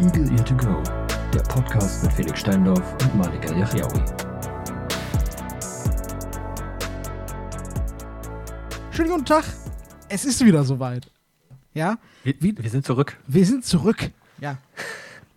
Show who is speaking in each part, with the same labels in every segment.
Speaker 1: Eagle Ear to Go, der Podcast mit Felix Steindorf und Malika Yachiaoui.
Speaker 2: Schönen guten Tag. Es ist wieder soweit. Ja?
Speaker 3: Wir, wir sind zurück.
Speaker 2: Wir sind zurück. Ja.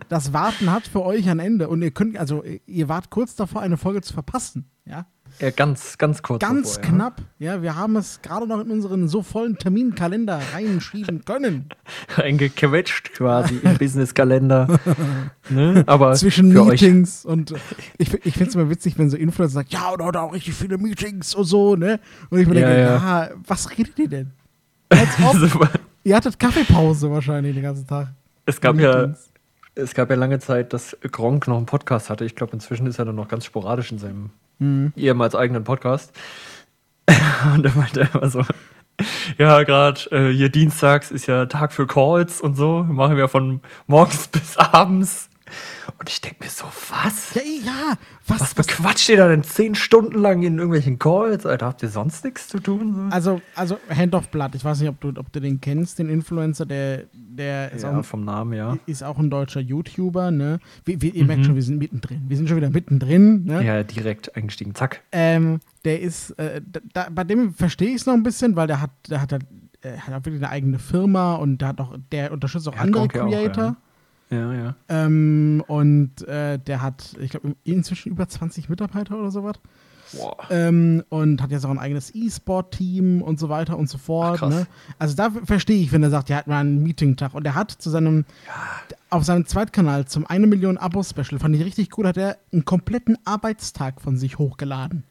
Speaker 2: Das Warten hat für euch ein Ende und ihr könnt, also ihr wart kurz davor, eine Folge zu verpassen. Ja.
Speaker 3: Ja, ganz, ganz kurz.
Speaker 2: Ganz
Speaker 3: davor,
Speaker 2: knapp. Ja. ja, wir haben es gerade noch in unseren so vollen Terminkalender reinschieben können.
Speaker 3: Eingequetscht quasi im Businesskalender. ne? Aber
Speaker 2: zwischen Meetings euch. und ich, ich finde es immer witzig, wenn so Influencer sagen, ja, und heute auch richtig viele Meetings und so, ne? Und ich mir ja, denke, ja. ja, was redet ihr denn? Als ob, ihr hattet Kaffeepause wahrscheinlich den ganzen Tag.
Speaker 3: Es gab ja es gab ja lange Zeit, dass Gronk noch einen Podcast hatte. Ich glaube, inzwischen ist er dann noch ganz sporadisch in seinem mhm. ehemals eigenen Podcast. und er meinte immer so, ja, gerade äh, hier dienstags ist ja Tag für Calls und so. Machen wir von morgens bis abends. Und ich denke mir so, was?
Speaker 2: Ja, ja
Speaker 3: was? Was bequatscht ihr da denn zehn Stunden lang in irgendwelchen Calls? Alter, habt ihr sonst nichts zu tun?
Speaker 2: Also, also Hand of Blood, ich weiß nicht, ob du, ob du den kennst, den Influencer, der, der
Speaker 3: ist ja, auch, vom Namen, ja.
Speaker 2: Ist auch ein deutscher YouTuber, ne? Wir, wir, ihr mhm. merkt schon, wir sind mittendrin. Wir sind schon wieder mittendrin, ne?
Speaker 3: Ja, direkt eingestiegen, zack.
Speaker 2: Ähm, der ist, äh, da, bei dem verstehe ich es noch ein bisschen, weil der hat, der hat, der hat auch wirklich eine eigene Firma und der hat auch, der unterstützt auch ja, andere Creator. Auch, ja.
Speaker 3: Ja, ja.
Speaker 2: Ähm, und äh, der hat, ich glaube, inzwischen über 20 Mitarbeiter oder sowas. Wow. Ähm, und hat jetzt auch ein eigenes E-Sport-Team und so weiter und so fort. Ach, ne? Also da verstehe ich, wenn er sagt, er hat mal einen Meeting-Tag. Und er hat zu seinem, ja. auf seinem Zweitkanal zum 1 Million Abo-Special, fand ich richtig cool, hat er einen kompletten Arbeitstag von sich hochgeladen.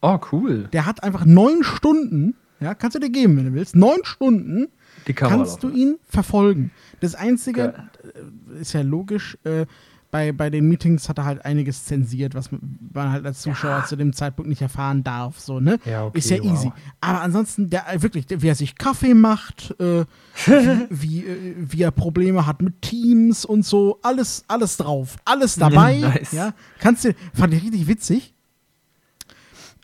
Speaker 3: Oh, cool.
Speaker 2: Der hat einfach neun Stunden, ja, kannst du dir geben, wenn du willst, neun Stunden kannst du ihn verfolgen. Das Einzige, Geil. Äh, ist ja logisch, äh, bei, bei den Meetings hat er halt einiges zensiert, was man halt als Zuschauer ja. zu dem Zeitpunkt nicht erfahren darf. So, ne?
Speaker 3: Ja, okay,
Speaker 2: ist ja
Speaker 3: wow.
Speaker 2: easy. Aber ansonsten, der, äh, wirklich, wie er sich Kaffee macht, äh, wie, wie, äh, wie, er Probleme hat mit Teams und so, alles, alles drauf. Alles dabei. nice. Ja, kannst du, fand ich richtig witzig.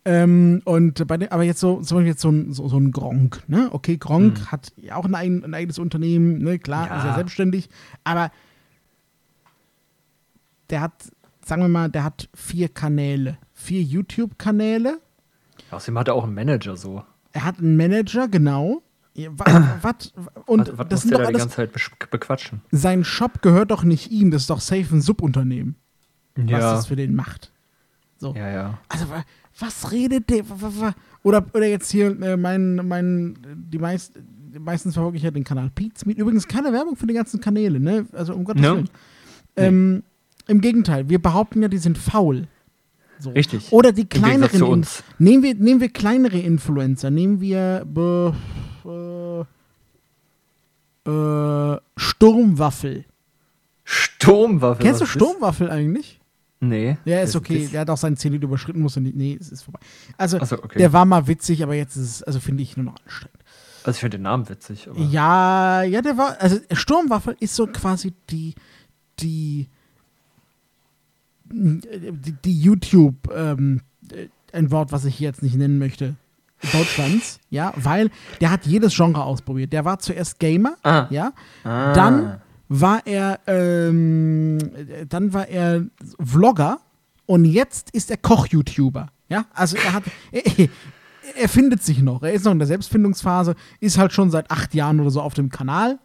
Speaker 2: Ähm, und bei dem, aber jetzt so, zum Beispiel jetzt so ein, so, so ein Gronk, ne? Okay, Gronk mhm. hat ja auch ein, ein, eigenes Unternehmen, ne? Klar, ja. ist ja selbstständig, aber der hat, sagen wir mal, der hat vier Kanäle, vier YouTube-Kanäle.
Speaker 3: Außerdem hat er auch einen Manager so.
Speaker 2: Er hat einen Manager, genau.
Speaker 3: Was, und was, das muss der da die ganze Zeit bequatschen?
Speaker 2: Sein Shop gehört doch nicht ihm, das ist doch safe ein Subunternehmen. Ja. Was das für den macht. So.
Speaker 3: Ja, ja.
Speaker 2: Also, was redet der? Oder, oder jetzt hier äh, mein, mein, die meist, meistens verfolge ich ja den Kanal Pete's Meet. Übrigens keine Werbung für die ganzen Kanäle, ne? Also um Gottes no. Willen. Ähm, Im Gegenteil, wir behaupten ja, die sind faul.
Speaker 3: So. Richtig.
Speaker 2: Oder die kleineren. Nehmen wir, nehmen wir kleinere Influencer. Nehmen wir äh, äh, Sturmwaffel.
Speaker 3: Sturmwaffel?
Speaker 2: Kennst du Sturmwaffel eigentlich?
Speaker 3: Nee.
Speaker 2: Ja, ist okay. Der hat auch seinen Zenit überschritten, muss er nicht. Nee, es ist vorbei. Also, so, okay. der war mal witzig, aber jetzt ist es, also finde ich nur noch anstrengend.
Speaker 3: Also, ich finde den Namen witzig.
Speaker 2: ja, ja, der war, also Sturmwaffe ist so quasi die, die, die, die YouTube, ähm, ein Wort, was ich hier jetzt nicht nennen möchte, Deutschlands, ja, weil der hat jedes Genre ausprobiert. Der war zuerst Gamer, ah. ja, ah. dann war er, ähm, dann war er Vlogger und jetzt ist er Koch-YouTuber. Ja, also er hat, er, er, findet sich noch. Er ist noch in der Selbstfindungsphase, ist halt schon seit acht Jahren oder so auf dem Kanal.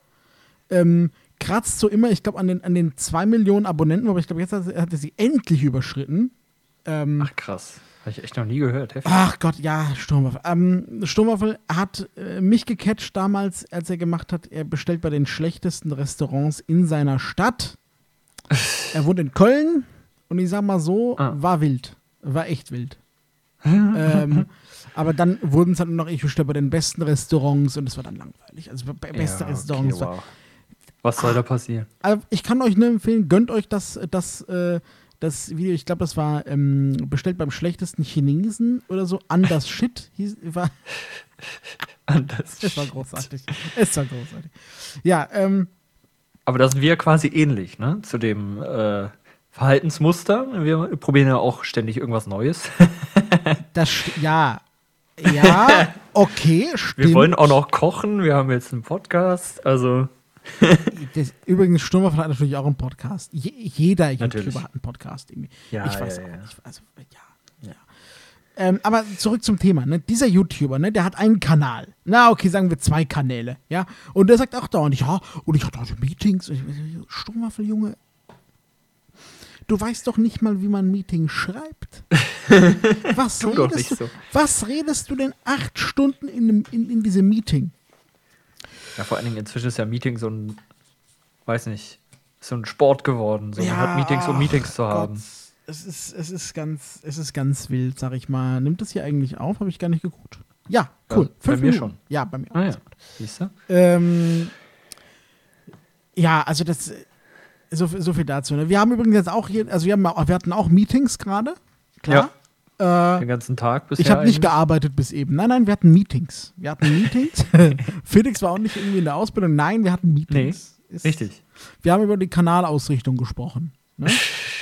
Speaker 2: Ähm, kratzt so immer, ich glaube, an den, an den zwei Millionen Abonnenten, aber ich glaube, jetzt hat, hat er sie endlich überschritten.
Speaker 3: Ähm, Ach krass. Habe ich echt noch nie gehört.
Speaker 2: Heftig. Ach Gott, ja, Sturmwaffel. Ähm, Sturmwaffel hat äh, mich gecatcht damals, als er gemacht hat, er bestellt bei den schlechtesten Restaurants in seiner Stadt. er wohnt in Köln und ich sag mal so, ah. war wild. War echt wild. ähm, aber dann wurden es halt noch, ich bestelle bei den besten Restaurants und es war dann langweilig. Also bei beste ja, Restaurants. Okay, wow.
Speaker 3: Was soll da passieren?
Speaker 2: Also ich kann euch nur empfehlen, gönnt euch das, das äh, das Video, ich glaube, das war ähm, bestellt beim schlechtesten Chinesen oder so. Anders Shit hieß, war.
Speaker 3: Anders
Speaker 2: Es war großartig. Es war großartig. Ja, ähm.
Speaker 3: Aber da sind wir quasi ähnlich, ne? Zu dem äh, Verhaltensmuster. Wir probieren ja auch ständig irgendwas Neues.
Speaker 2: das, ja. Ja, okay,
Speaker 3: stimmt. Wir wollen auch noch kochen. Wir haben jetzt einen Podcast. Also.
Speaker 2: das, übrigens, Sturmwaffel hat natürlich auch einen Podcast. Je, jeder
Speaker 3: Natürlich.
Speaker 2: YouTuber hat einen Podcast.
Speaker 3: Ja,
Speaker 2: ich weiß
Speaker 3: ja,
Speaker 2: auch
Speaker 3: ja.
Speaker 2: nicht. Also, ja. ja. Ähm, aber zurück zum Thema. Ne? Dieser YouTuber, ne, der hat einen Kanal. Na, okay, sagen wir zwei Kanäle. Ja. Und der sagt auch dauernd, ja, und ich hatte heute Meetings. Sturmwaffel, Junge. Du weißt doch nicht mal, wie man ein Meeting schreibt. Was redest,
Speaker 3: nicht
Speaker 2: du,
Speaker 3: so.
Speaker 2: was redest du denn acht Stunden in, in, in diesem Meeting?
Speaker 3: Ja, vor allen Dingen inzwischen ist ja Meeting so ein, weiß nicht, so ein Sport geworden. So, man hat Meetings, um Meetings zu
Speaker 2: Gott.
Speaker 3: haben.
Speaker 2: Es ist, es ist ganz, es ist ganz wild, sag ich mal. Nimmt das hier eigentlich auf? Habe ich gar nicht geguckt. Ja, cool.
Speaker 3: Ja, bei mir
Speaker 2: Minuten.
Speaker 3: schon.
Speaker 2: Ja, bei mir.
Speaker 3: Ah ja,
Speaker 2: Sehr gut.
Speaker 3: siehst du?
Speaker 2: Ähm, ja, also das, so, so viel dazu. Ne? Wir haben übrigens jetzt auch hier, also wir, haben, auch- wir hatten auch Meetings gerade. Klar. Äh,
Speaker 3: Den ganzen Tag bisher
Speaker 2: ich habe nicht gearbeitet bis eben. Nein, nein, wir hatten Meetings. Wir hatten Meetings. Felix war auch nicht irgendwie in der Ausbildung. Nein, wir hatten Meetings. Ist-
Speaker 3: Richtig.
Speaker 2: Wir haben über die Kanalausrichtung gesprochen. Ne?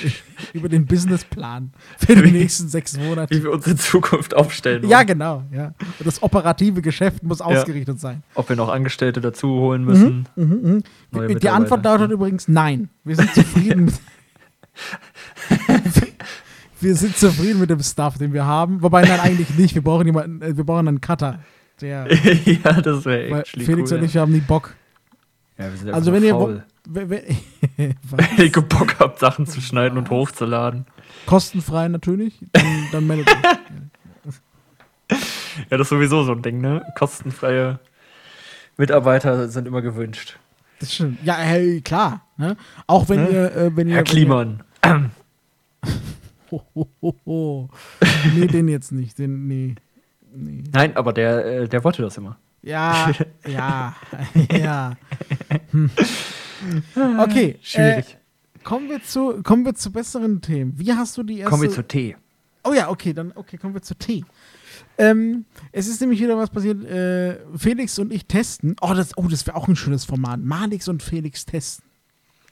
Speaker 2: über den Businessplan für die nächsten sechs Monate.
Speaker 3: Wie wir uns in Zukunft aufstellen wollen.
Speaker 2: Ja, genau. Ja. Das operative Geschäft muss ausgerichtet sein.
Speaker 3: Ob wir noch Angestellte dazu holen müssen.
Speaker 2: Mhm,
Speaker 3: Neue
Speaker 2: Die
Speaker 3: Mitarbeiter.
Speaker 2: Antwort lautet übrigens nein. Wir sind zufrieden mit. Wir sind zufrieden mit dem Stuff, den wir haben. Wobei, nein, eigentlich nicht. Wir brauchen jemanden, äh, wir brauchen einen Cutter. Der,
Speaker 3: ja, das wäre echt
Speaker 2: Felix
Speaker 3: cool.
Speaker 2: und ich, wir haben nie Bock.
Speaker 3: ja, wir sind
Speaker 2: Also, wenn ihr.
Speaker 3: faul.
Speaker 2: Wenn, wenn,
Speaker 3: Wenn ihr Bock habt, Sachen zu schneiden und hochzuladen.
Speaker 2: kostenfrei natürlich, dann, dann meldet euch.
Speaker 3: Ja, das ist sowieso so ein Ding, ne? Kostenfreie Mitarbeiter sind immer gewünscht.
Speaker 2: Das stimmt. Ja, hey, klar. Ne? Auch wenn
Speaker 3: Ne?
Speaker 2: ihr, äh, wenn ihr.
Speaker 3: Herr Kliman.
Speaker 2: Ihr, ho, ho, ho. Nee, den jetzt nicht. Den, nee. Nee.
Speaker 3: Nein, aber der, äh, der wollte das immer.
Speaker 2: Ja, ja, ja. Hm. Okay,
Speaker 3: Schwierig.
Speaker 2: Äh, kommen, wir zu, kommen wir zu besseren Themen. Wie hast du die erste...
Speaker 3: Kommen wir zu Tee.
Speaker 2: oh ja, okay, dann okay, kommen wir zu Tee. Ähm, es ist nämlich wieder was passiert. Äh, Felix und ich testen. Oh, das, oh, das wäre auch ein schönes Format. Malix und Felix testen.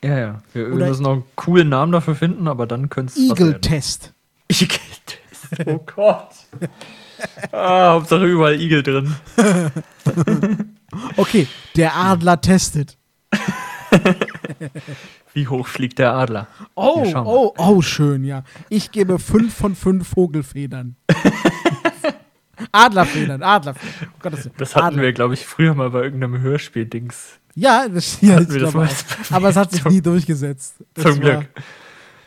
Speaker 3: Ja, ja. Wir,
Speaker 2: Oder-
Speaker 3: müssen noch einen coolen Namen dafür finden, aber dann könnte es
Speaker 2: Igel-Test.
Speaker 3: Igel-Test. Oh Gott. ah, Hauptsache überall Igel drin.
Speaker 2: Okay, der Adler testet.
Speaker 3: Wie hoch fliegt der Adler?
Speaker 2: Oh,
Speaker 3: Ja,
Speaker 2: oh, oh, schön, ja. Ich gebe fünf von fünf Vogelfedern. Adlerfedern, Adlerfedern. Um Gottes Willen.
Speaker 3: Das hatten
Speaker 2: Adler.
Speaker 3: wir, glaube ich, früher mal bei irgendeinem Hörspiel-Dings.
Speaker 2: Ja, das, ja, ich
Speaker 3: das mal
Speaker 2: aber es hat sich nie durchgesetzt. Das
Speaker 3: Zum
Speaker 2: war-
Speaker 3: Glück.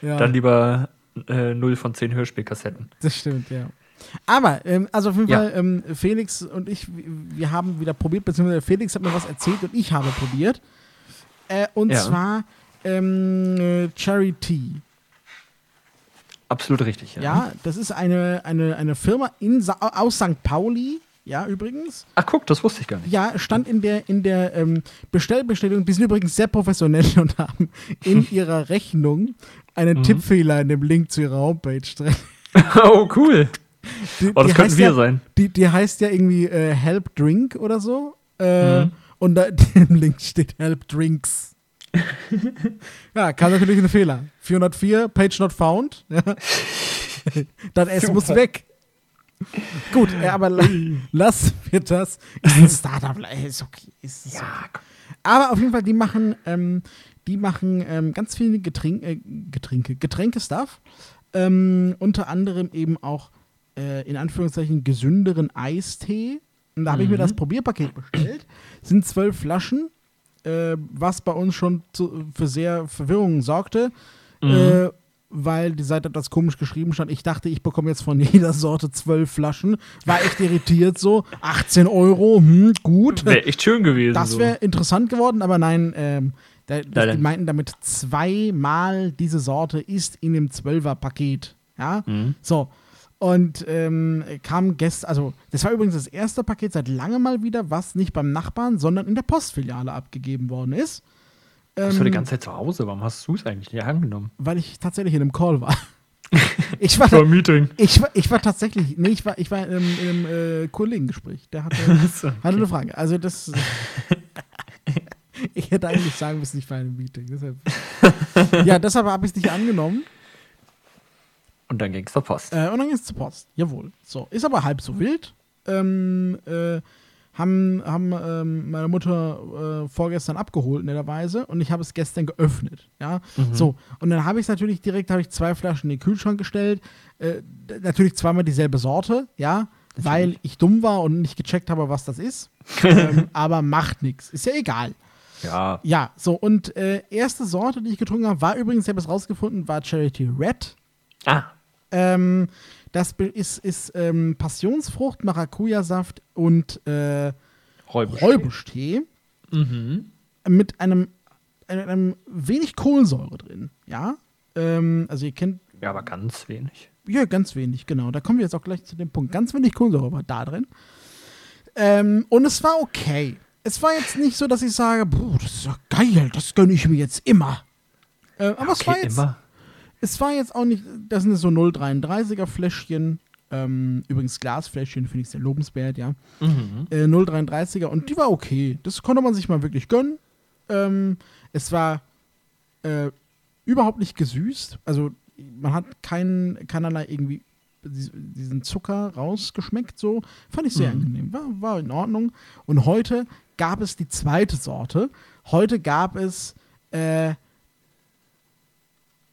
Speaker 2: Ja,
Speaker 3: Dann lieber äh, 0 von 10 Hörspielkassetten.
Speaker 2: das stimmt, ja. Aber, ähm, also auf jeden
Speaker 3: Ja.
Speaker 2: Fall, ähm, Felix und ich, wir- wir haben wieder probiert, beziehungsweise Felix hat mir was erzählt und ich habe probiert. Äh, und
Speaker 3: Ja.
Speaker 2: zwar ähm, äh, Cherry Tea.
Speaker 3: Absolut richtig, ja.
Speaker 2: Ja, das ist eine, eine, eine Firma in, Sa aus St. Pauli, ja, übrigens.
Speaker 3: Ach, guck, das wusste ich gar nicht.
Speaker 2: Ja, stand in der, in der ähm, Bestellbestellung. Die sind übrigens sehr professionell und haben in ihrer Rechnung einen
Speaker 3: Mhm.
Speaker 2: Tippfehler in dem Link zu ihrer Homepage drin.
Speaker 3: oh, cool.
Speaker 2: Die,
Speaker 3: Oh, das könnten wir
Speaker 2: ja,
Speaker 3: sein.
Speaker 2: Die, die heißt ja irgendwie äh, Help Drink oder so. Äh,
Speaker 3: Mhm.
Speaker 2: Und da, im Link steht Help Drinks. ja, kam natürlich ein Fehler. 404, Page not found. Das S muss weg. Gut, äh, aber la lassen wir das. Ist ein Startup, äh, ist okay. Ist, ist okay. Aber auf jeden Fall, die machen, ähm, die machen ähm, ganz viele Getränke, äh, Getränke, Getränke-Stuff. Ähm, unter anderem eben auch äh, in Anführungszeichen gesünderen Eistee. Und da habe ich mir
Speaker 3: Mhm.
Speaker 2: das Probierpaket bestellt. Sind zwölf Flaschen, äh, was bei uns schon zu, für sehr Verwirrung sorgte.
Speaker 3: Mhm.
Speaker 2: Weil die Seite etwas komisch geschrieben stand. Ich dachte, ich bekomme jetzt von jeder Sorte zwölf Flaschen. War echt irritiert so. 18 Euro, hm, gut.
Speaker 3: Wäre echt schön gewesen.
Speaker 2: Das
Speaker 3: so.
Speaker 2: wäre interessant geworden, aber nein, ähm, da, die meinten damit zweimal diese Sorte ist in dem Zwölfer-Paket. Ja,
Speaker 3: Mhm.
Speaker 2: so. Und ähm, kam gestern, also das war übrigens das erste Paket seit langem mal wieder, was nicht beim Nachbarn, sondern in der Postfiliale abgegeben worden ist.
Speaker 3: Bist du die
Speaker 2: Ähm,
Speaker 3: ganze Zeit zu Hause? Warum hast du es eigentlich nicht angenommen?
Speaker 2: weil ich tatsächlich in einem Call war. ich war,
Speaker 3: Meeting.
Speaker 2: ich war, ich war tatsächlich, nee, ich war, ich war in einem, in einem äh, Kollegengespräch. Der hatte,
Speaker 3: So,
Speaker 2: hatte eine Frage. Also das. ich hätte eigentlich sagen müssen, ich war in einem Meeting. Deshalb. ja, deshalb habe ich es nicht angenommen.
Speaker 3: Und dann ging es zur Post.
Speaker 2: Äh, und dann ist es zur Post. Jawohl. So. Ist aber halb so wild. Ähm, äh, haben, haben ähm, meine Mutter äh, vorgestern abgeholt, netterweise, und ich habe es gestern geöffnet. Ja, mhm. so. Und dann habe ich es natürlich direkt, habe ich zwei Flaschen in den Kühlschrank gestellt. Äh, natürlich zweimal dieselbe Sorte, ja, weil ich dumm war und nicht gecheckt habe, was das ist. ähm, aber macht nichts. Ist ja egal.
Speaker 3: Ja.
Speaker 2: Ja, so. Und äh, erste Sorte, die ich getrunken habe, war übrigens, ich habe es rausgefunden, war Charity Red.
Speaker 3: Ah.
Speaker 2: Ähm, das ist, ist ähm, Passionsfrucht, Maracuja-Saft und äh, Räubuschtee.
Speaker 3: Mhm.
Speaker 2: Mit einem, einem, wenig Kohlensäure drin. Ja. Ähm, also ihr kennt.
Speaker 3: Ja, aber ganz wenig.
Speaker 2: Ja, ganz wenig, genau. Da kommen wir jetzt auch gleich zu dem Punkt. Ganz wenig Kohlensäure war da drin. Ähm, und es war okay. Es war jetzt nicht so, dass ich sage, boah, das ist ja geil, das gönne ich mir jetzt immer. Äh, aber okay, es war jetzt. Immer es war jetzt auch nicht, das sind so 0,33er Fläschchen. Ähm, übrigens Glasfläschchen finde ich sehr lobenswert, ja. Mhm. Äh, 0,33er und die war okay. Das konnte man sich mal wirklich gönnen. Ähm, es war äh, überhaupt nicht gesüßt. Also man hat keinen, keinerlei irgendwie diesen Zucker rausgeschmeckt, so. Fand ich sehr mhm. angenehm. War, war in Ordnung. Und heute gab es die zweite Sorte. Heute gab es äh,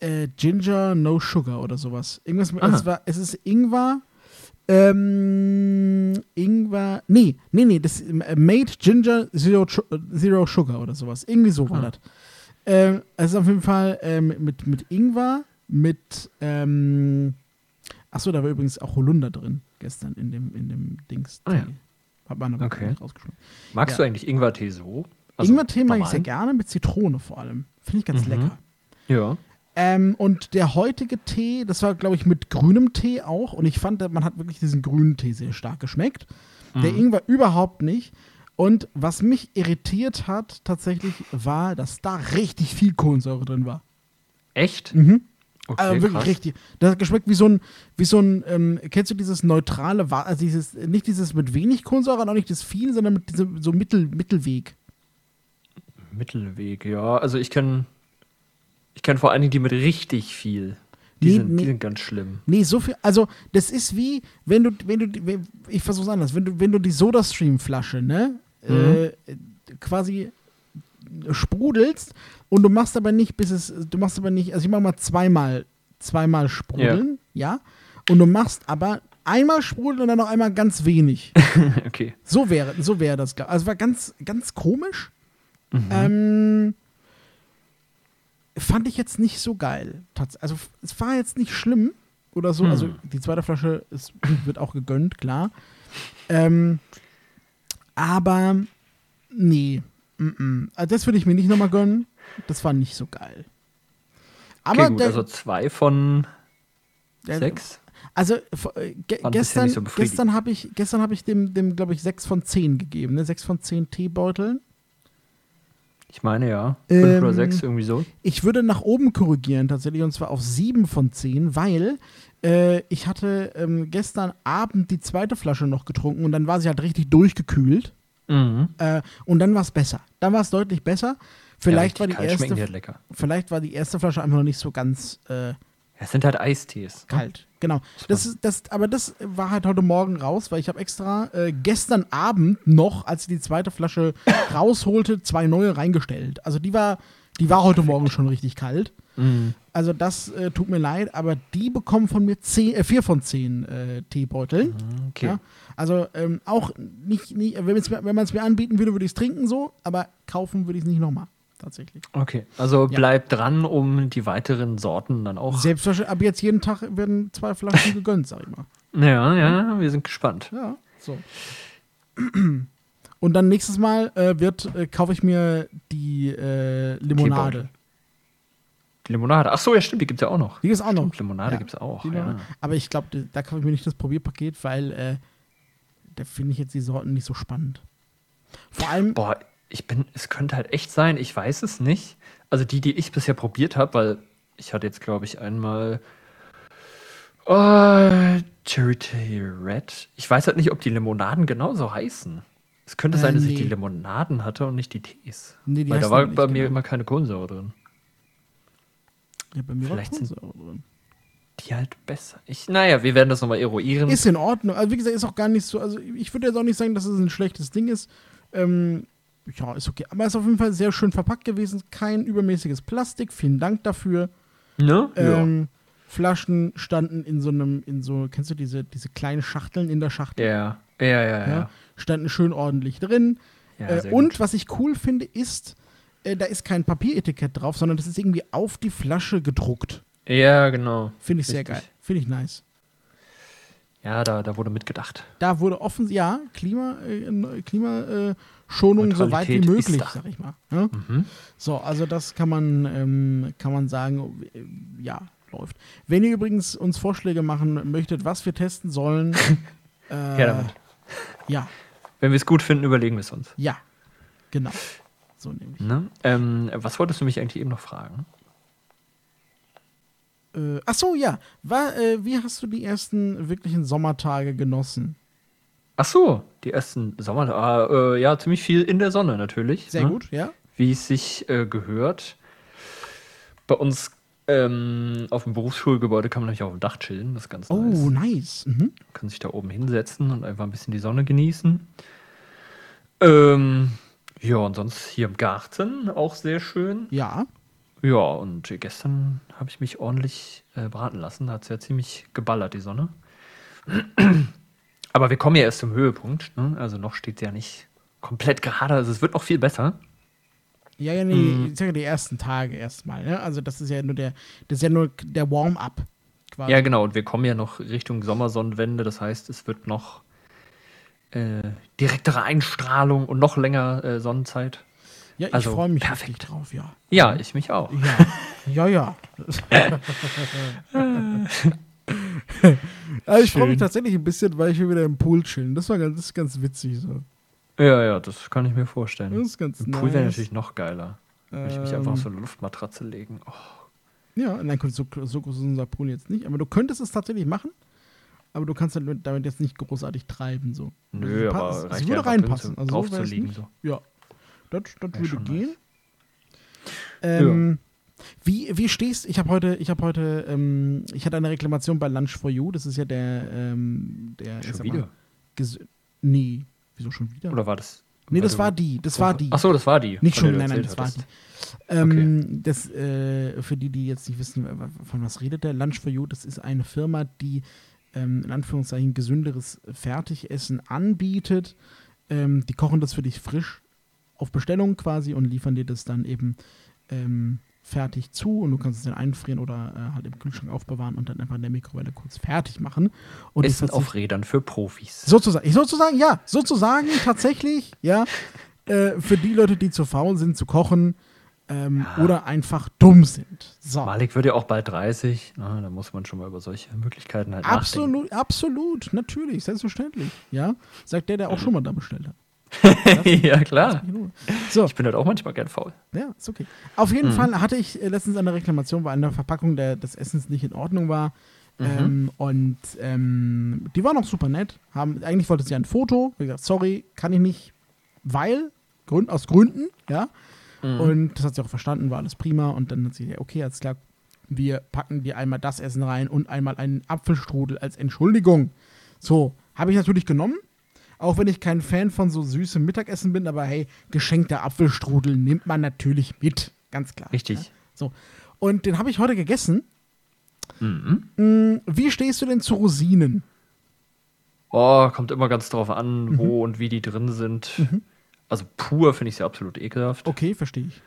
Speaker 2: äh, Ginger No Sugar oder sowas. Irgendwas mit, es, war, es ist Ingwer. Ähm, Ingwer. Nee, nee, nee, das äh, Made Ginger Zero, Zero Sugar oder sowas. Irgendwie so war ah. das. Ähm, es ist auf jeden Fall ähm, mit, mit Ingwer, mit. Ähm, achso, da war übrigens auch Holunder drin gestern in dem, in dem Dings.
Speaker 3: Ah, ja.
Speaker 2: Hat man aber
Speaker 3: okay. rausgeschmissen. Magst ja. du eigentlich Ingwer-Tee so?
Speaker 2: Also Ingwer-Tee mag ich sehr gerne, mit Zitrone vor allem. Finde ich ganz mhm. lecker.
Speaker 3: Ja.
Speaker 2: Ähm, und der heutige Tee, das war, glaube ich, mit grünem Tee auch. Und ich fand, man hat wirklich diesen grünen Tee sehr stark geschmeckt. Mhm. Der Ingwer überhaupt nicht. Und was mich irritiert hat tatsächlich, war, dass da richtig viel Kohlensäure drin war.
Speaker 3: Echt?
Speaker 2: Mhm. Okay, also wirklich krass. richtig. Das hat geschmeckt wie so ein, wie so ein, ähm, kennst du dieses neutrale, also dieses, nicht dieses mit wenig Kohlensäure, auch nicht das viel, sondern mit diesem so Mittel, Mittelweg.
Speaker 3: Mittelweg, ja. Also ich kenne ich kenne vor allen Dingen die mit richtig viel. Die, nee, sind, nee, die sind ganz schlimm.
Speaker 2: Nee, so viel. Also, das ist wie, wenn du, wenn du, ich versuch's anders, wenn du, wenn du die Soda-Stream-Flasche, ne, mhm. äh, quasi sprudelst und du machst aber nicht, bis es, du machst aber nicht, also ich mach mal zweimal, zweimal sprudeln, ja, ja und du machst aber einmal sprudeln und dann noch einmal ganz wenig.
Speaker 3: okay.
Speaker 2: So wäre, so wäre das. Also war ganz, ganz komisch. Mhm. Ähm, fand ich jetzt nicht so geil. Also es war jetzt nicht schlimm oder so. Also, hm. Also die zweite Flasche ist, wird auch gegönnt, klar. Ähm, aber nee. M -m. Also das würde ich mir nicht nochmal gönnen. Das war nicht so geil.
Speaker 3: Aber okay, gut, der, also zwei von der, sechs.
Speaker 2: Also äh, ge gestern, so gestern habe ich, gestern hab ich dem, dem glaube ich, sechs von zehn gegeben. Ne? Sechs von zehn Teebeuteln.
Speaker 3: Ich meine ja. Fünf ähm, oder sechs, irgendwie so.
Speaker 2: Ich würde nach oben korrigieren tatsächlich und zwar auf sieben von zehn, weil äh, ich hatte ähm, gestern Abend die zweite Flasche noch getrunken und dann war sie halt richtig durchgekühlt.
Speaker 3: Mhm.
Speaker 2: Äh, und dann war es besser. Dann war es deutlich besser. Vielleicht ja, war die erste.
Speaker 3: Halt
Speaker 2: vielleicht war die erste Flasche einfach noch nicht so ganz. Äh,
Speaker 3: es sind halt Eistees.
Speaker 2: Ne? Kalt, genau. Das ist, das, aber das war halt heute Morgen raus, weil ich habe extra äh, gestern Abend noch, als ich die zweite Flasche rausholte, zwei neue reingestellt. Also die war, die war heute Morgen schon richtig kalt.
Speaker 3: Mhm.
Speaker 2: Also das äh, tut mir leid, aber die bekommen von mir zehn, äh, vier von zehn äh, Teebeuteln.
Speaker 3: Mhm, okay.
Speaker 2: Ja? Also ähm, auch nicht, nicht wenn man es mir anbieten würde, würde ich es trinken so, aber kaufen würde ich es nicht nochmal tatsächlich.
Speaker 3: Okay, also ja. bleibt dran, um die weiteren Sorten dann auch.
Speaker 2: Selbstverständlich, ab jetzt jeden Tag werden zwei Flaschen gegönnt, sag ich mal.
Speaker 3: Ja, ja, wir sind gespannt.
Speaker 2: Ja, so. Und dann nächstes Mal äh, wird, äh, kaufe ich mir die äh, Limonade.
Speaker 3: Die Limonade. Ach so, ja, stimmt, die gibt es ja auch noch.
Speaker 2: Die gibt es auch noch.
Speaker 3: Limonade ja, gibt es auch. Ja.
Speaker 2: Aber ich glaube, da kaufe ich mir nicht das Probierpaket, weil äh, da finde ich jetzt die Sorten nicht so spannend. Vor allem.
Speaker 3: Boah, ich bin, es könnte halt echt sein, ich weiß es nicht. Also die, die ich bisher probiert habe, weil ich hatte jetzt, glaube ich, einmal oh, Charity Red. Ich weiß halt nicht, ob die Limonaden genauso heißen. Es könnte äh, sein, dass nee. ich die Limonaden hatte und nicht die Tees. Nee, die weil da war bei mir genau. immer keine Kohlensäure drin.
Speaker 2: Ja, bei mir Vielleicht war Kohlensäure drin.
Speaker 3: die halt besser. Ich, naja, wir werden das nochmal eruieren.
Speaker 2: Ist in Ordnung. Also, wie gesagt, ist auch gar nicht so. Also, ich würde jetzt auch nicht sagen, dass es ein schlechtes Ding ist. Ähm, ja, ist okay. Aber es ist auf jeden Fall sehr schön verpackt gewesen. Kein übermäßiges Plastik. Vielen Dank dafür.
Speaker 3: Ne?
Speaker 2: Ähm, ja. Flaschen standen in so einem, in so, kennst du diese, diese kleinen Schachteln in der Schachtel?
Speaker 3: Ja, ja, ja, ja. ja.
Speaker 2: Standen schön ordentlich drin. Ja, äh, und gut. was ich cool finde, ist, äh, da ist kein Papieretikett drauf, sondern das ist irgendwie auf die Flasche gedruckt.
Speaker 3: Ja, genau.
Speaker 2: Finde ich Richtig. sehr geil. Finde ich nice.
Speaker 3: Ja, da, da wurde mitgedacht.
Speaker 2: Da wurde offen, ja, Klima, äh, Klimaschonung so weit wie möglich, sag ich mal. Ja? Mhm. So, also das kann man, ähm, kann man sagen, äh, ja, läuft. Wenn ihr übrigens uns Vorschläge machen möchtet, was wir testen sollen,
Speaker 3: äh, ja, damit.
Speaker 2: ja.
Speaker 3: Wenn wir es gut finden, überlegen wir es uns.
Speaker 2: Ja, genau. So nämlich.
Speaker 3: Ne? Ähm, was wolltest du mich eigentlich eben noch fragen?
Speaker 2: Äh, ach so, ja. War, äh, wie hast du die ersten wirklichen Sommertage genossen?
Speaker 3: Ach so, die ersten Sommertage. Äh, ja, ziemlich viel in der Sonne natürlich.
Speaker 2: Sehr ne? gut, ja.
Speaker 3: Wie es sich äh, gehört. Bei uns ähm, auf dem Berufsschulgebäude kann man nämlich auf dem Dach chillen. Das ist ganz
Speaker 2: oh, nice. Oh, nice. Mhm.
Speaker 3: Kann sich da oben hinsetzen und einfach ein bisschen die Sonne genießen. Ähm, ja, und sonst hier im Garten auch sehr schön.
Speaker 2: Ja.
Speaker 3: Ja, und gestern habe ich mich ordentlich äh, braten lassen. Da hat es ja ziemlich geballert, die Sonne. Aber wir kommen ja erst zum Höhepunkt. Ne? Also noch steht es ja nicht komplett gerade. Also es wird noch viel besser.
Speaker 2: Ja, ja, nee, mhm. ich sage die ersten Tage erstmal. Ne? Also das ist ja nur der, das ist ja nur der Warm-up.
Speaker 3: Ja, genau. Und wir kommen ja noch Richtung Sommersonnenwende. Das heißt, es wird noch äh, direktere Einstrahlung und noch länger äh, Sonnenzeit.
Speaker 2: Ja, ich also, freue mich perfekt drauf, ja.
Speaker 3: Ja, ich mich auch.
Speaker 2: Ja, ja. ja. also ich freue mich tatsächlich ein bisschen, weil ich hier wieder im Pool chillen. Das war ganz, das ganz witzig so.
Speaker 3: Ja, ja, das kann ich mir vorstellen.
Speaker 2: Das ist ganz
Speaker 3: Im Pool wäre natürlich noch geiler. Würde ich mich einfach auf so eine Luftmatratze legen. Oh.
Speaker 2: Ja, nein, so, so groß ist unser Pool jetzt nicht. Aber du könntest es tatsächlich machen. Aber du kannst halt damit jetzt nicht großartig treiben. So.
Speaker 3: Nö, also, aber
Speaker 2: es würde reinpassen. Also
Speaker 3: drauf zu liegen. So.
Speaker 2: Ja, das, das würde gehen. Nice. Ähm, ja. Wie, wie stehst Ich habe heute, ich habe heute, ähm, ich hatte eine Reklamation bei Lunch for You. Das ist ja der, ähm, der.
Speaker 3: Schon wieder?
Speaker 2: Mal, nee, wieso schon wieder?
Speaker 3: Oder war das?
Speaker 2: Nee, das war die. Das war die.
Speaker 3: Ach so, das war die.
Speaker 2: Nicht schon, nein, nein, das war die. Ähm, okay. Das, äh, für die, die jetzt nicht wissen, von was redet der, Lunch for You, das ist eine Firma, die ähm, in Anführungszeichen gesünderes Fertigessen anbietet. Ähm, die kochen das für dich frisch auf Bestellung quasi und liefern dir das dann eben ähm, fertig zu und du kannst es dann einfrieren oder äh, halt im Kühlschrank aufbewahren und dann einfach in der Mikrowelle kurz fertig machen. Und
Speaker 3: Essen auf Rädern für Profis.
Speaker 2: Sozusagen, sozusagen, ja, sozusagen tatsächlich, ja, äh, für die Leute, die zu faul sind zu kochen ähm, ja. oder einfach dumm sind.
Speaker 3: So. Malik wird ja auch bald 30, na, da muss man schon mal über solche Möglichkeiten halt
Speaker 2: absolut,
Speaker 3: nachdenken.
Speaker 2: Absolut, natürlich, selbstverständlich, ja, sagt der, der auch schon mal da bestellt hat.
Speaker 3: ja, klar. So. Ich bin halt auch manchmal gern faul.
Speaker 2: Ja, ist okay. Auf jeden mhm. Fall hatte ich äh, letztens eine Reklamation, weil eine Verpackung der, des Essens nicht in Ordnung war. Mhm. Ähm, und ähm, die war noch super nett. Haben, eigentlich wollte sie ein Foto. Wie gesagt, sorry, kann ich nicht, weil, Grund, aus Gründen, ja. Mhm. Und das hat sie auch verstanden, war alles prima. Und dann hat sie gesagt, okay, alles klar, wir packen dir einmal das Essen rein und einmal einen Apfelstrudel als Entschuldigung. So, habe ich natürlich genommen auch wenn ich kein Fan von so süßem Mittagessen bin, aber hey, geschenkter Apfelstrudel nimmt man natürlich mit. Ganz klar.
Speaker 3: Richtig.
Speaker 2: Ja? So. Und den habe ich heute gegessen.
Speaker 3: Mhm.
Speaker 2: Mm, wie stehst du denn zu Rosinen?
Speaker 3: Oh, kommt immer ganz drauf an, mhm. wo und wie die drin sind. Mhm. Also pur finde ich sie absolut ekelhaft.
Speaker 2: Okay, verstehe ich.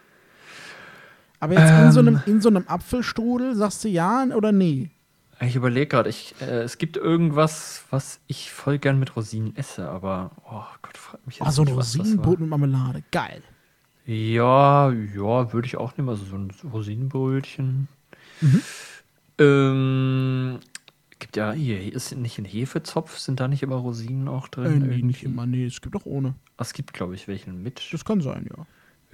Speaker 2: Aber jetzt ähm. in, so einem, in so einem Apfelstrudel sagst du ja oder nee?
Speaker 3: Ich überlege gerade, äh, es gibt irgendwas, was ich voll gern mit Rosinen esse, aber oh Gott, frag mich
Speaker 2: jetzt. Ah, so ein Rosinenbrot mit Marmelade, geil.
Speaker 3: Ja, ja, würde ich auch nehmen, also so ein Rosinenbrötchen. Mhm. Ähm, gibt ja, hier ist nicht ein Hefezopf, sind da nicht immer Rosinen auch drin?
Speaker 2: Äh, nee, nicht immer, nee, es gibt auch ohne.
Speaker 3: Ah, es gibt, glaube ich, welchen mit.
Speaker 2: Das kann sein, ja.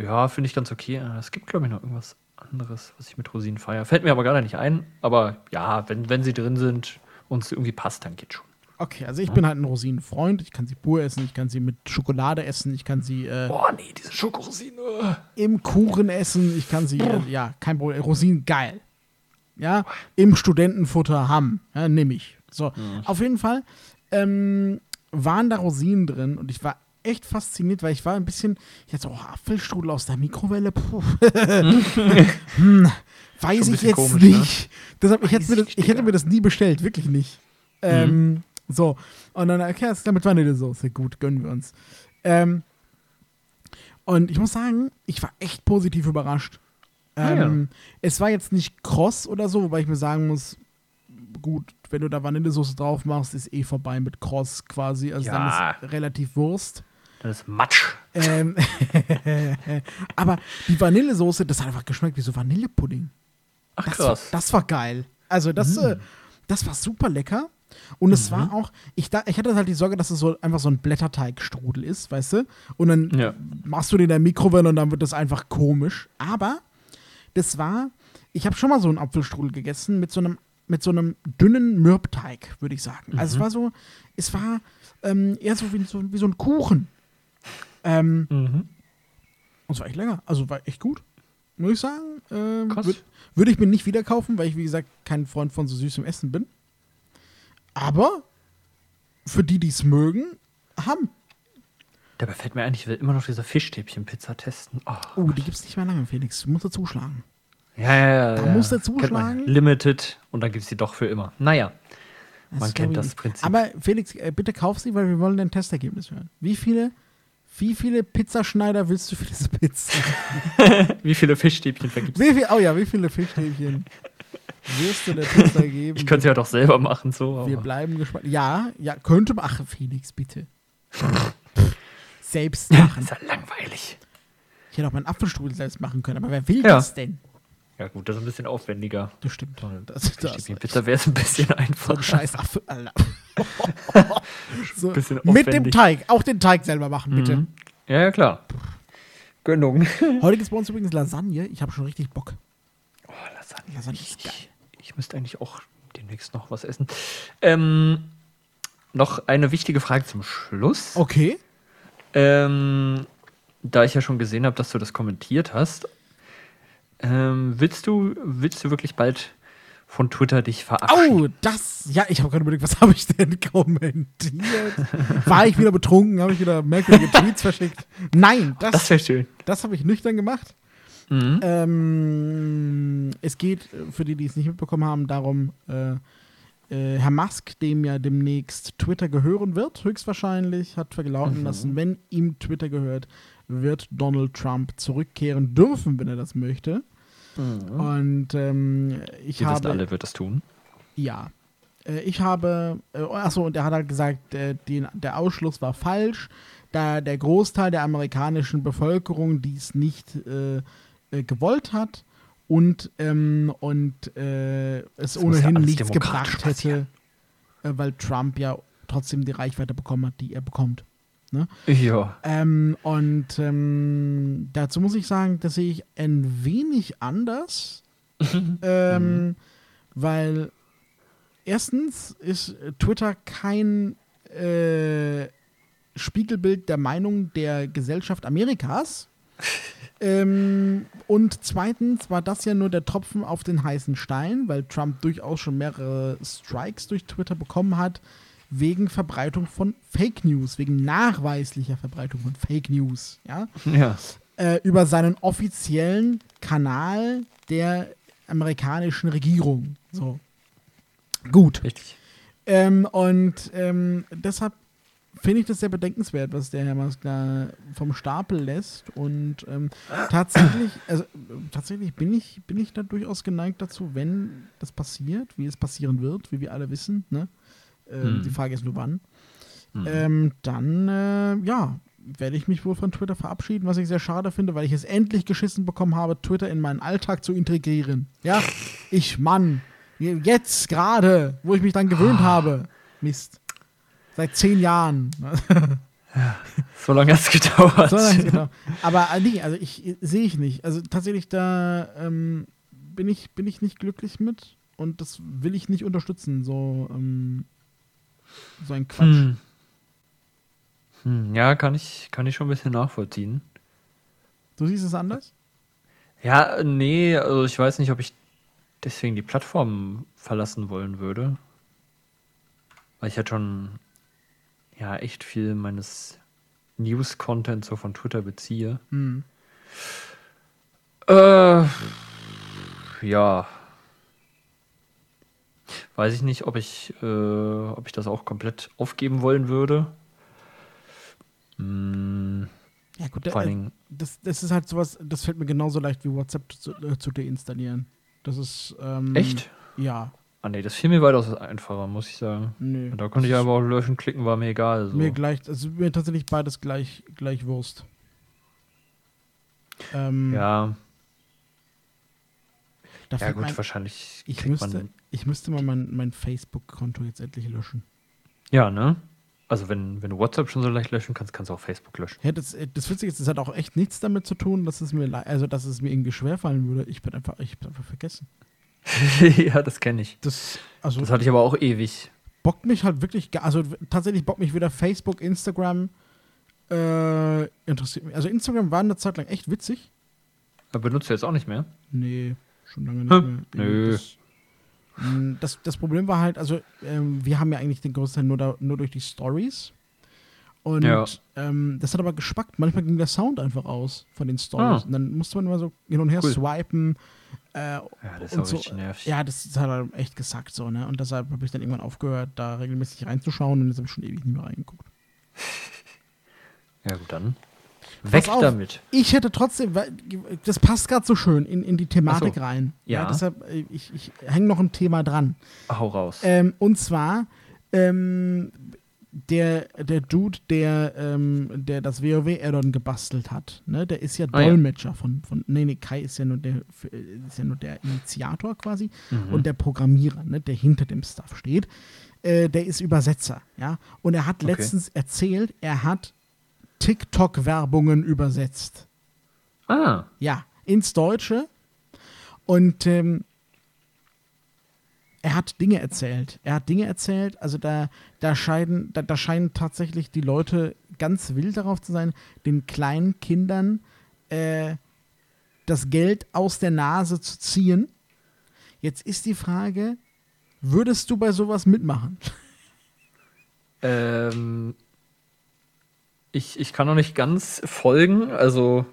Speaker 3: Ja, finde ich ganz okay. Es gibt, glaube ich, noch irgendwas anderes, was ich mit Rosinen feiere. Fällt mir aber gerade nicht ein. Aber ja, wenn, wenn sie drin sind und es irgendwie passt, dann geht schon.
Speaker 2: Okay, also ich ja. bin halt ein Rosinenfreund. Ich kann sie pur essen, ich kann sie mit Schokolade essen, ich kann sie. Äh,
Speaker 3: Boah, nee, diese Schokorosine.
Speaker 2: Im Kuchen essen, ich kann sie. Äh, ja, kein Problem. Rosinen, geil. ja, im Studentenfutter haben. Ja, nehme ich. So, mhm. auf jeden Fall ähm, waren da Rosinen drin und ich war echt fasziniert, weil ich war ein bisschen, ich dachte, oh, Apfelstrudel aus der Mikrowelle, puh. hm, weiß ich jetzt komisch, nicht. Ne? Deshalb, ich hätte, das, ich hätte, mir das, nie bestellt, wirklich nicht. Ähm, mhm. So, und dann, okay, ist klar mit Vanillesoße, gut, gönnen wir uns. Ähm, und ich muss sagen, ich war echt positiv überrascht. Ähm, ah, ja. Es war jetzt nicht kross oder so, wobei ich mir sagen muss, gut, wenn du da Vanillesoße drauf machst, ist eh vorbei mit kross quasi. Also ja. dann ist relativ Wurst.
Speaker 3: Das ist Matsch.
Speaker 2: Ähm, aber die Vanillesoße, das hat einfach geschmeckt wie so Vanillepudding.
Speaker 3: Ach
Speaker 2: das,
Speaker 3: krass.
Speaker 2: Das war geil. Also das, mm. äh, das war super lecker. Und es mhm. war auch, ich, da, ich hatte halt die Sorge, dass es so einfach so ein Blätterteigstrudel ist, weißt du? Und dann ja. machst du den in der Mikrowelle und dann wird das einfach komisch. Aber das war, ich habe schon mal so einen Apfelstrudel gegessen mit so einem, mit so einem dünnen Mürbteig, würde ich sagen. Mhm. Also es mhm. war so, es war ähm, eher so wie, so wie so ein Kuchen. Ähm, mhm. Und es war echt länger. Also war echt gut. Muss ich sagen. Ähm, Würde würd ich mir nicht wieder kaufen, weil ich, wie gesagt, kein Freund von so süßem Essen bin. Aber für die, die es mögen, haben.
Speaker 3: Dabei fällt mir ein, ich will immer noch diese Fischstäbchen-Pizza testen.
Speaker 2: Oh, oh die gibt es nicht mehr lange, Felix. Du musst dazuschlagen.
Speaker 3: Ja, ja, ja.
Speaker 2: Da ja. musst du zuschlagen.
Speaker 3: Limited und dann gibt es die doch für immer. Naja. Das man kennt das Prinzip.
Speaker 2: Aber Felix, äh, bitte kauf sie, weil wir wollen dein Testergebnis hören. Wie viele, wie viele Pizzaschneider willst du für diese Pizza?
Speaker 3: wie viele Fischstäbchen vergibst
Speaker 2: du? Wie viel, oh ja, wie viele Fischstäbchen? wirst du der Pizza geben.
Speaker 3: Ich könnte sie ja doch selber machen, so.
Speaker 2: Wir bleiben gespannt. Ja, ja, könnte man. Ach, Felix, bitte. selbst
Speaker 3: machen. ist ja langweilig.
Speaker 2: Ich hätte auch meinen Apfelstrudel selbst machen können, aber wer will ja. das denn?
Speaker 3: Ja, gut, das ist ein bisschen aufwendiger.
Speaker 2: Das stimmt.
Speaker 3: Das, das, die Pizza wäre es ein bisschen einfacher. So
Speaker 2: scheiß Apfel, Alter. so, bisschen mit dem Teig. Auch den Teig selber machen, bitte. Mhm.
Speaker 3: Ja, ja, klar. Gönnung.
Speaker 2: Heute gibt es bei uns übrigens Lasagne. Ich habe schon richtig Bock.
Speaker 3: Oh, Lasagne. Lasagne ist geil. Ich, ich müsste eigentlich auch demnächst noch was essen. Ähm, noch eine wichtige Frage zum Schluss.
Speaker 2: Okay.
Speaker 3: Ähm, da ich ja schon gesehen habe, dass du das kommentiert hast, ähm, willst du, willst du wirklich bald von Twitter dich verabschieden?
Speaker 2: Oh, das, ja, ich habe gerade überlegt, was habe ich denn kommentiert? War ich wieder betrunken? Habe ich wieder merkwürdige Tweets verschickt? Nein, das,
Speaker 3: das wäre schön.
Speaker 2: Das habe ich nüchtern gemacht. Mhm. Ähm, es geht, für die, die es nicht mitbekommen haben, darum, äh, äh, Herr Musk, dem ja demnächst Twitter gehören wird, höchstwahrscheinlich, hat verlauten mhm. lassen, wenn ihm Twitter gehört, wird Donald Trump zurückkehren dürfen, wenn er das möchte. Mhm. Und ähm, ich Ihr habe.
Speaker 3: alle, wird das tun.
Speaker 2: Ja. Äh, ich habe. Äh, achso, und er hat halt gesagt, äh, den, der Ausschluss war falsch, da der Großteil der amerikanischen Bevölkerung dies nicht äh, äh, gewollt hat und, ähm, und äh, es das ohnehin ja nichts gebracht hätte, äh, weil Trump ja trotzdem die Reichweite bekommen hat, die er bekommt. Ne?
Speaker 3: Ja.
Speaker 2: Ähm, und ähm, dazu muss ich sagen, das sehe ich ein wenig anders, ähm, mhm. weil erstens ist Twitter kein äh, Spiegelbild der Meinung der Gesellschaft Amerikas. Ähm, und zweitens war das ja nur der Tropfen auf den heißen Stein, weil Trump durchaus schon mehrere Strikes durch Twitter bekommen hat, wegen Verbreitung von Fake News, wegen nachweislicher Verbreitung von Fake News, ja.
Speaker 3: ja.
Speaker 2: Äh, über seinen offiziellen Kanal der amerikanischen Regierung. So. Gut.
Speaker 3: Richtig.
Speaker 2: Ähm, und ähm, deshalb finde ich das sehr bedenkenswert, was der Herr Musk da vom Stapel lässt. Und ähm, tatsächlich, also tatsächlich bin ich, bin ich da durchaus geneigt dazu, wenn das passiert, wie es passieren wird, wie wir alle wissen. Ne? Ähm, mhm. Die Frage ist nur wann. Mhm. Ähm, dann, äh, ja, werde ich mich wohl von Twitter verabschieden, was ich sehr schade finde, weil ich es endlich geschissen bekommen habe, Twitter in meinen Alltag zu integrieren. Ja, ich, Mann, jetzt gerade, wo ich mich dann gewöhnt oh. habe. Mist. Seit zehn Jahren.
Speaker 3: Ja, so lange hat es gedauert. So lange gedauert.
Speaker 2: Aber äh, nee, also ich sehe ich nicht. Also tatsächlich, da ähm, bin, ich, bin ich nicht glücklich mit und das will ich nicht unterstützen. So, ähm, so ein Quatsch. Hm.
Speaker 3: Hm, ja, kann ich, kann ich schon ein bisschen nachvollziehen.
Speaker 2: Du siehst es anders?
Speaker 3: Ja, nee, also ich weiß nicht, ob ich deswegen die Plattform verlassen wollen würde. Weil ich halt schon ja echt viel meines News-Content so von Twitter beziehe.
Speaker 2: Hm.
Speaker 3: Äh, ja. Weiß ich nicht, ob ich, äh, ob ich das auch komplett aufgeben wollen würde. Hm,
Speaker 2: Ja, gut,
Speaker 3: vor
Speaker 2: äh, das, das ist halt sowas, das fällt mir genauso leicht wie WhatsApp zu, äh, zu deinstallieren. Das ist. Ähm,
Speaker 3: echt?
Speaker 2: Ja,
Speaker 3: Ah nee, das fiel mir weitaus einfacher, muss ich sagen.
Speaker 2: nö.
Speaker 3: Da konnte ich aber auch löschen, klicken, war mir egal. So.
Speaker 2: Mir gleich, also mir tatsächlich beides gleich, gleich Wurst. Ähm,
Speaker 3: ja,
Speaker 2: da
Speaker 3: ja gut,
Speaker 2: mir ein,
Speaker 3: wahrscheinlich
Speaker 2: ich müsste, ich müsste mal mein, mein Facebook-Konto jetzt endlich löschen.
Speaker 3: Ja, ne? Also wenn, wenn du WhatsApp schon so leicht löschen kannst, kannst du auch Facebook löschen.
Speaker 2: Ja, das, äh, das Witzige ist, das hat auch echt nichts damit zu tun, dass es mir, also dass es mir irgendwie schwerfallen würde. Ich bin einfach, ich bin einfach vergessen.
Speaker 3: ja, das kenne ich.
Speaker 2: Das, also
Speaker 3: Das hatte ich aber auch ewig.
Speaker 2: bockt mich halt wirklich, also tatsächlich bockt mich weder Facebook, Instagram, äh, interessiert mich. Also Instagram war eine Zeit lang echt witzig.
Speaker 3: Aber benutzt du jetzt auch nicht mehr?
Speaker 2: Nee, schon lange nicht
Speaker 3: Hm,
Speaker 2: mehr.
Speaker 3: nö.
Speaker 2: Das, mh, das, das Problem war halt, also ähm, wir haben ja eigentlich den größten Teil nur, da, nur durch die Stories. Und
Speaker 3: Ja.
Speaker 2: ähm, das hat aber gespackt. Manchmal ging der Sound einfach aus von den Stories.
Speaker 3: Ah.
Speaker 2: Und dann musste man immer so hin und her
Speaker 3: Cool.
Speaker 2: swipen. Äh,
Speaker 3: Ja, das ist auch
Speaker 2: so.
Speaker 3: richtig nervig.
Speaker 2: Ja, das ist halt echt gesackt so, ne? Und deshalb habe ich dann irgendwann aufgehört, da regelmäßig reinzuschauen und jetzt habe ich schon ewig nicht mehr reingeguckt.
Speaker 3: Ja, gut, dann. Weg
Speaker 2: auf.
Speaker 3: damit.
Speaker 2: Ich hätte trotzdem, weil das passt gerade so schön in, in die Thematik
Speaker 3: so.
Speaker 2: rein.
Speaker 3: Ja.
Speaker 2: deshalb, äh, ich, ich hänge noch ein Thema dran.
Speaker 3: Hau raus.
Speaker 2: Ähm, und zwar ähm, der, der Dude, der, ähm, der das WoW-Addon gebastelt hat, ne? der ist ja
Speaker 3: Ah, ja.
Speaker 2: Dolmetscher von, von. Nee, nee, Kai ist ja nur der, ist ja nur der Initiator quasi
Speaker 3: Mhm.
Speaker 2: und der Programmierer, ne? der hinter dem Stuff steht. Äh, der ist Übersetzer, ja. Und er hat
Speaker 3: Okay.
Speaker 2: letztens erzählt, er hat TikTok-Werbungen übersetzt.
Speaker 3: ah,
Speaker 2: Ja, ins Deutsche. Und ähm, er hat Dinge erzählt. Er hat Dinge erzählt, also da, da, scheiden, da, da scheinen tatsächlich die Leute ganz wild darauf zu sein, den kleinen Kindern äh, das Geld aus der Nase zu ziehen. Jetzt ist die Frage, würdest du bei sowas mitmachen?
Speaker 3: ähm, ich, ich kann noch nicht ganz folgen, also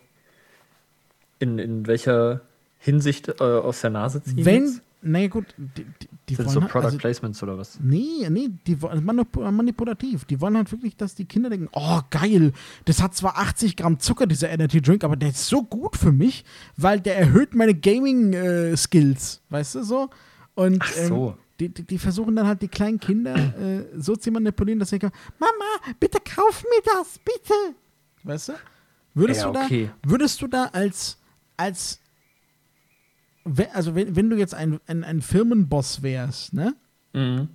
Speaker 3: in, in welcher Hinsicht äh, aus der Nase ziehen.
Speaker 2: Wenn,
Speaker 3: jetzt?
Speaker 2: naja gut, die, die, die
Speaker 3: Sind
Speaker 2: wollen
Speaker 3: so
Speaker 2: halt-
Speaker 3: Product
Speaker 2: also-
Speaker 3: Placements oder was?
Speaker 2: Nee, nee, die wollen manip manipulativ. Die wollen halt wirklich, dass die Kinder denken, oh geil, das hat zwar 80 Gramm Zucker, dieser Energy Drink, aber der ist so gut für mich, weil der erhöht meine Gaming-Skills, weißt du so? Und
Speaker 3: Ach so.
Speaker 2: ähm, die, die, die versuchen dann halt die kleinen Kinder äh, so zu manipulieren, dass sie sagen, Mama, bitte kauf mir das, bitte. Weißt du? Würdest
Speaker 3: Ja,
Speaker 2: du da,
Speaker 3: okay.
Speaker 2: würdest du da als, als also wenn, wenn du jetzt ein, ein, ein Firmenboss wärst, ne?
Speaker 3: Mhm.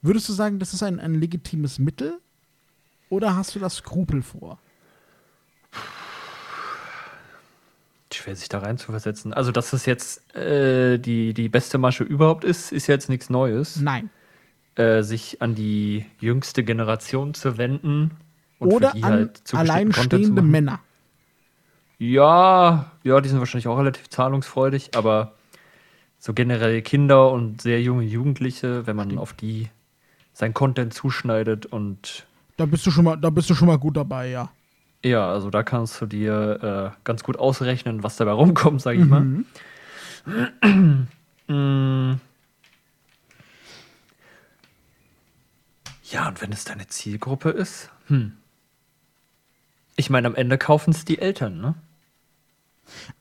Speaker 2: Würdest du sagen, das ist ein, ein legitimes Mittel? Oder hast du das Skrupel vor?
Speaker 3: Schwer sich da rein zu versetzen. Also, dass das jetzt äh, die, die beste Masche überhaupt ist, ist jetzt nichts Neues.
Speaker 2: Nein.
Speaker 3: Äh, sich an die jüngste Generation zu wenden. und für
Speaker 2: Oder
Speaker 3: die
Speaker 2: an
Speaker 3: halt
Speaker 2: alleinstehende. Männer.
Speaker 3: Ja, ja, die sind wahrscheinlich auch relativ zahlungsfreudig, aber so generell Kinder und sehr junge Jugendliche, wenn man auf die sein Content zuschneidet und
Speaker 2: Da bist du schon mal, da bist du schon mal gut dabei, ja.
Speaker 3: Ja, also da kannst du dir äh, ganz gut ausrechnen, was dabei rumkommt, sag ich
Speaker 2: Mhm.
Speaker 3: mal. Mm. Ja, und wenn es deine Zielgruppe ist, hm. Ich meine, am Ende kaufen es die Eltern, ne?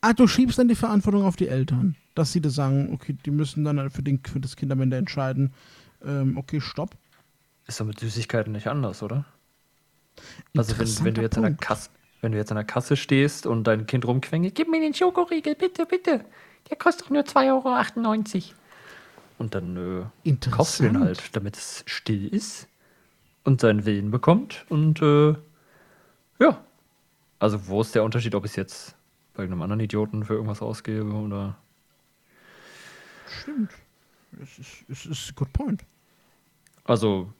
Speaker 2: Ah, du schiebst dann die Verantwortung auf die Eltern. Dass sie das sagen, okay, die müssen dann für, den, für das Kind am Ende entscheiden, ähm, okay, stopp.
Speaker 3: Ist doch mit Süßigkeiten nicht anders, oder? Also wenn, wenn du jetzt an der. Kasse, wenn du jetzt an der Kasse stehst und dein Kind rumquengelt, gib mir den Schokoriegel, bitte, bitte. Der kostet doch nur 2,98 Euro. Und dann äh, kaufst du den halt, damit es still ist und seinen Willen bekommt. Und äh, ja. Also wo ist der Unterschied, ob ich es jetzt bei irgendeinem anderen Idioten für irgendwas ausgebe oder.
Speaker 2: Stimmt. Es ist, es ist good point.
Speaker 3: Also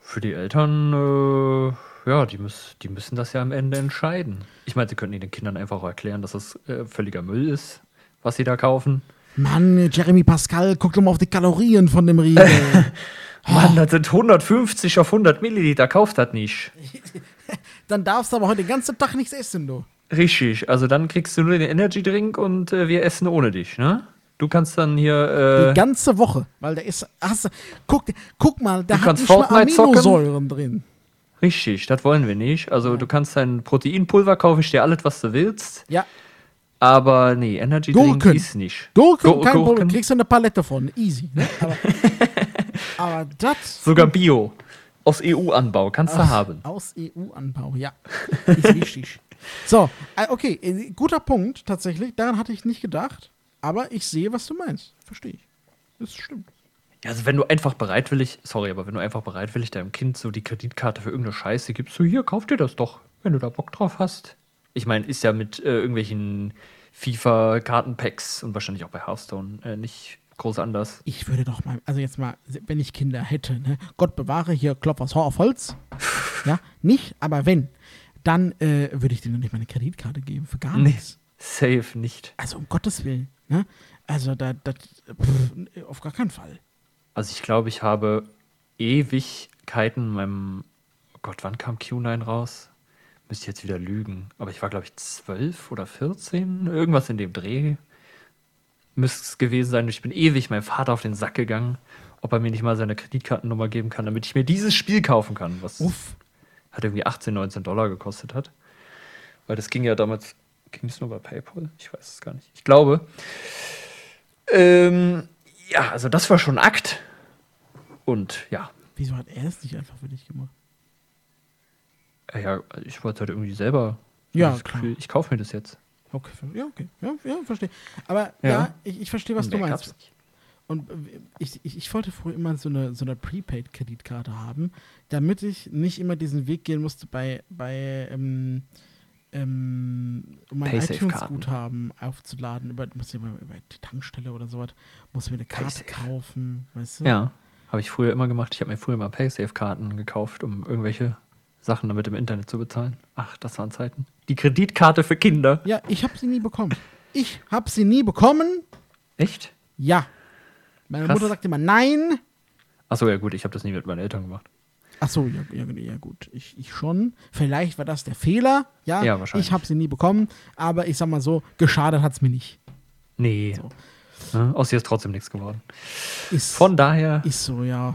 Speaker 3: für die Eltern, äh, ja, die, müß, die müssen das ja am Ende entscheiden. Ich meine, sie könnten den Kindern einfach auch erklären, dass das äh, völliger Müll ist, was sie da kaufen.
Speaker 2: Mann, Jeremy Pascal, guck doch mal auf die Kalorien von dem Riegel.
Speaker 3: Mann, das sind 150 auf 100 Milliliter, kauft das nicht.
Speaker 2: Dann darfst du aber heute den ganzen Tag nichts essen, du.
Speaker 3: Richtig, also dann kriegst du nur den Energy Drink und äh, wir essen ohne dich, ne? Du kannst dann hier. Äh,
Speaker 2: Die ganze Woche, weil der ist. Hast guck, guck mal, da
Speaker 3: Du
Speaker 2: hat nicht mal
Speaker 3: Fortnite zocken.
Speaker 2: Aminosäuren drin.
Speaker 3: Richtig, das wollen wir nicht. Also du kannst dein Proteinpulver kaufen, ich dir alles, was du willst.
Speaker 2: Ja,
Speaker 3: Aber nee, Energy Drink
Speaker 2: Gurken.
Speaker 3: ist nicht.
Speaker 2: Gurken,
Speaker 3: Gu-
Speaker 2: kein Problem.
Speaker 3: Gurken.
Speaker 2: Kriegst du eine Palette von. Easy. Ne? Aber, aber das
Speaker 3: Sogar Bio. Aus EU-Anbau, kannst du haben.
Speaker 2: aus EU-Anbau, ja. Ist wichtig. So, äh, okay, äh, guter Punkt tatsächlich. Daran hatte ich nicht gedacht. Aber ich sehe, was du meinst. Verstehe ich. Das stimmt.
Speaker 3: Ja, also wenn du einfach bereitwillig, sorry, aber wenn du einfach bereitwillig deinem Kind so die Kreditkarte für irgendeine Scheiße gibst, so hier, kauf dir das doch, wenn du da Bock drauf hast. Ich meine, ist ja mit äh, irgendwelchen FIFA-Kartenpacks und wahrscheinlich auch bei Hearthstone äh, nicht groß anders.
Speaker 2: Ich würde doch mal, also jetzt mal, wenn ich Kinder hätte, ne? Gott bewahre, hier Klopf aus auf Holz. Ja, nicht, aber wenn, dann äh, würde ich denen nicht meine Kreditkarte geben, für gar
Speaker 3: Nee.
Speaker 2: nichts.
Speaker 3: Safe nicht.
Speaker 2: Also um Gottes Willen, ne? Also da, das, pff, auf gar keinen Fall.
Speaker 3: Also ich glaube, ich habe Ewigkeiten in meinem, oh Gott, wann kam Q9 raus? Müsste ich jetzt wieder lügen. Aber ich war, glaube ich, 12 oder 14, irgendwas in dem Dreh. Müsste es gewesen sein. Ich bin ewig meinem Vater auf den Sack gegangen, ob er mir nicht mal seine Kreditkartennummer geben kann, damit ich mir dieses Spiel kaufen kann, was
Speaker 2: Uff.
Speaker 3: hat irgendwie 18, 19 Dollar gekostet hat. Weil das ging ja damals, ging es nur bei PayPal? Ich weiß es gar nicht. Ich glaube. Ähm, ja, also das war schon ein Akt. Und ja,
Speaker 2: Wieso hat er es nicht einfach für dich gemacht?
Speaker 3: äh, ja, ich wollte halt irgendwie selber.
Speaker 2: Ja,
Speaker 3: das
Speaker 2: klar.
Speaker 3: Gefühl, ich kaufe mir das jetzt.
Speaker 2: Okay, ja, okay. Ja, ja verstehe. Aber ja,
Speaker 3: Ja.
Speaker 2: ich, ich verstehe, was du
Speaker 3: Mehr
Speaker 2: meinst. Und ich, ich, ich wollte früher immer so eine, so eine Prepaid-Kreditkarte haben, damit ich nicht immer diesen Weg gehen musste bei, bei ähm, ähm, um mein iTunes-Guthaben aufzuladen, über, muss ich immer über die Tankstelle oder sowas, muss mir eine Karte
Speaker 3: Paysafe.
Speaker 2: kaufen, weißt du?
Speaker 3: Ja, habe ich früher immer gemacht. Ich habe mir früher mal Paysafe-Karten gekauft, um irgendwelche Sachen damit im Internet zu bezahlen. Ach, das waren Zeiten. Die Kreditkarte für Kinder.
Speaker 2: Ja, ich habe sie nie bekommen. Ich habe sie nie bekommen.
Speaker 3: Echt?
Speaker 2: Ja. Meine
Speaker 3: Krass.
Speaker 2: Mutter sagt immer nein.
Speaker 3: Achso, ja gut, ich habe das nie mit meinen Eltern gemacht.
Speaker 2: Ach so, ja, ja, ja gut, ich, ich schon. Vielleicht war das der Fehler, ja.
Speaker 3: Ja, wahrscheinlich.
Speaker 2: Ich habe sie nie bekommen, aber ich sag mal so, geschadet hat es mir nicht.
Speaker 3: Nee.
Speaker 2: So.
Speaker 3: Ja, aus ihr ist trotzdem nichts geworden.
Speaker 2: Ist,
Speaker 3: Von daher.
Speaker 2: ist so, ja.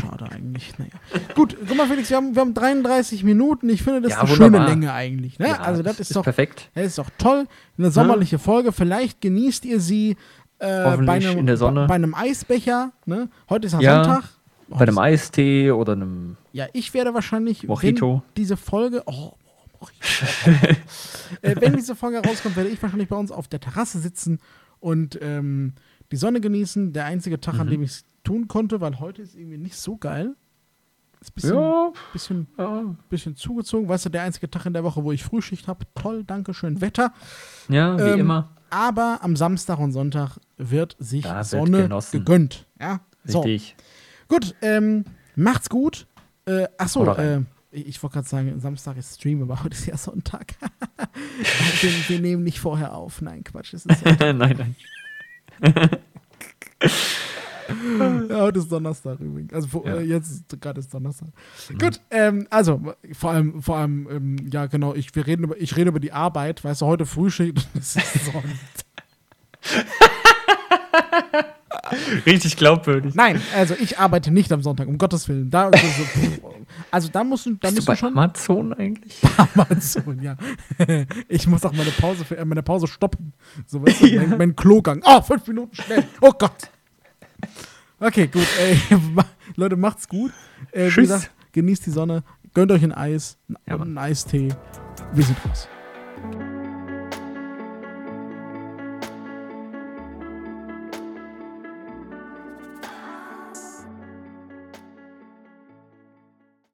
Speaker 2: Schade eigentlich. Naja. Gut, guck mal, Felix, wir haben, wir haben 33 Minuten. Ich finde, das
Speaker 3: Ja,
Speaker 2: ist eine
Speaker 3: wunderbar.
Speaker 2: schöne Länge eigentlich. Ne?
Speaker 3: Ja,
Speaker 2: also, das ist, doch,
Speaker 3: perfekt.
Speaker 2: das ist doch toll. Eine sommerliche Folge. Vielleicht genießt ihr sie äh, bei, einem,
Speaker 3: in der Sonne.
Speaker 2: Bei, einem Eisbecher. Ne? Heute ist ja
Speaker 3: Ja.
Speaker 2: Sonntag.
Speaker 3: Bei einem Eistee oder einem.
Speaker 2: Ja, ich werde wahrscheinlich,
Speaker 3: Mojito.
Speaker 2: diese Folge, oh, Mojito. äh, wenn diese Folge rauskommt, werde ich wahrscheinlich bei uns auf der Terrasse sitzen und ähm, die Sonne genießen. Der einzige Tag,
Speaker 3: Mhm.
Speaker 2: an dem ich es tun konnte, weil heute ist irgendwie nicht so geil. Ist ein bisschen,
Speaker 3: Ja,
Speaker 2: bisschen,
Speaker 3: ja.
Speaker 2: bisschen zugezogen. Weißt du, der einzige Tag in der Woche, wo ich Frühschicht habe. Toll, danke schön, Wetter.
Speaker 3: ja wie
Speaker 2: Ähm,
Speaker 3: immer.
Speaker 2: Aber am Samstag und Sonntag wird sich
Speaker 3: Da wird
Speaker 2: Sonne
Speaker 3: genossen.
Speaker 2: gegönnt. Ja, so. Gut, ähm, macht's gut. Äh, achso, äh, ich, ich wollte gerade sagen, Samstag ist Stream, aber heute ist ja Sonntag. wir, wir nehmen nicht vorher auf. Nein, Quatsch. Es ist ja,
Speaker 3: nein, nein.
Speaker 2: ja, heute ist Donnerstag übrigens. Also vor,
Speaker 3: Ja.
Speaker 2: äh, jetzt ist- gerade ist Donnerstag. Gut, ähm, also vor allem, vor allem, ähm, ja genau, ich, wir reden über, ich rede über die Arbeit, weißt du, heute Frühschicht, das ist Sonntag.
Speaker 3: Richtig glaubwürdig.
Speaker 2: Nein, also ich arbeite nicht am Sonntag, um Gottes Willen. Da, also, also da musst du, da
Speaker 3: Bist
Speaker 2: musst
Speaker 3: du bei
Speaker 2: schon.
Speaker 3: Amazon eigentlich?
Speaker 2: Amazon, ja. Ich muss auch meine Pause, für, äh, meine Pause stoppen. So, weißt du, mein, mein Klogang. Oh, fünf Minuten schnell. Oh Gott. Okay, gut. Ey, Leute, macht's gut. Äh, wie
Speaker 3: Tschüss.
Speaker 2: gesagt, genießt die Sonne, gönnt euch ein Eis
Speaker 3: Ja,
Speaker 2: einen Eistee. Wir sind raus.